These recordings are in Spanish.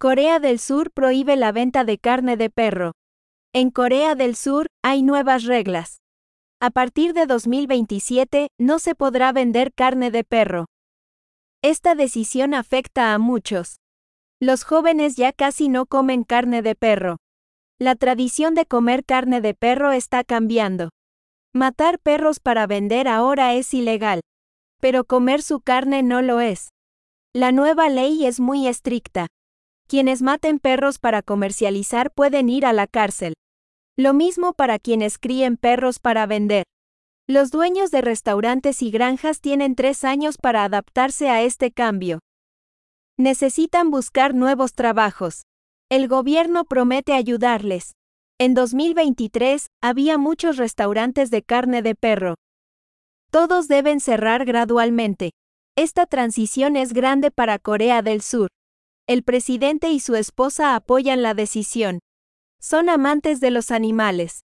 Corea del Sur prohíbe la venta de carne de perro. En Corea del Sur, hay nuevas reglas. A partir de 2027, no se podrá vender carne de perro. Esta decisión afecta a muchos. Los jóvenes ya casi no comen carne de perro. La tradición de comer carne de perro está cambiando. Matar perros para vender ahora es ilegal. Pero comer su carne no lo es. La nueva ley es muy estricta. Quienes maten perros para comercializar pueden ir a la cárcel. Lo mismo para quienes críen perros para vender. Los dueños de restaurantes y granjas tienen tres años para adaptarse a este cambio. Necesitan buscar nuevos trabajos. El gobierno promete ayudarles. En 2023, había muchos restaurantes de carne de perro. Todos deben cerrar gradualmente. Esta transición es grande para Corea del Sur. El presidente y su esposa apoyan la decisión. Son amantes de los animales.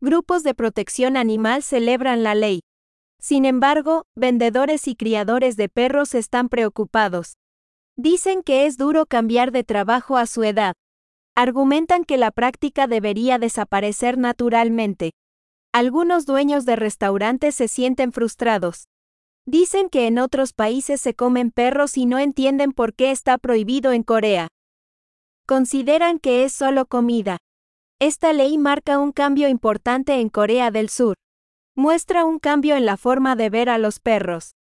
Grupos de protección animal celebran la ley. Sin embargo, vendedores y criadores de perros están preocupados. Dicen que es duro cambiar de trabajo a su edad. Argumentan que la práctica debería desaparecer naturalmente. Algunos dueños de restaurantes se sienten frustrados. Dicen que en otros países se comen perros y no entienden por qué está prohibido en Corea. Consideran que es solo comida. Esta ley marca un cambio importante en Corea del Sur. Muestra un cambio en la forma de ver a los perros.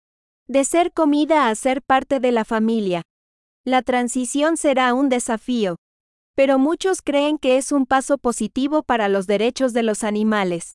De ser comida a ser parte de la familia. La transición será un desafío. Pero muchos creen que es un paso positivo para los derechos de los animales.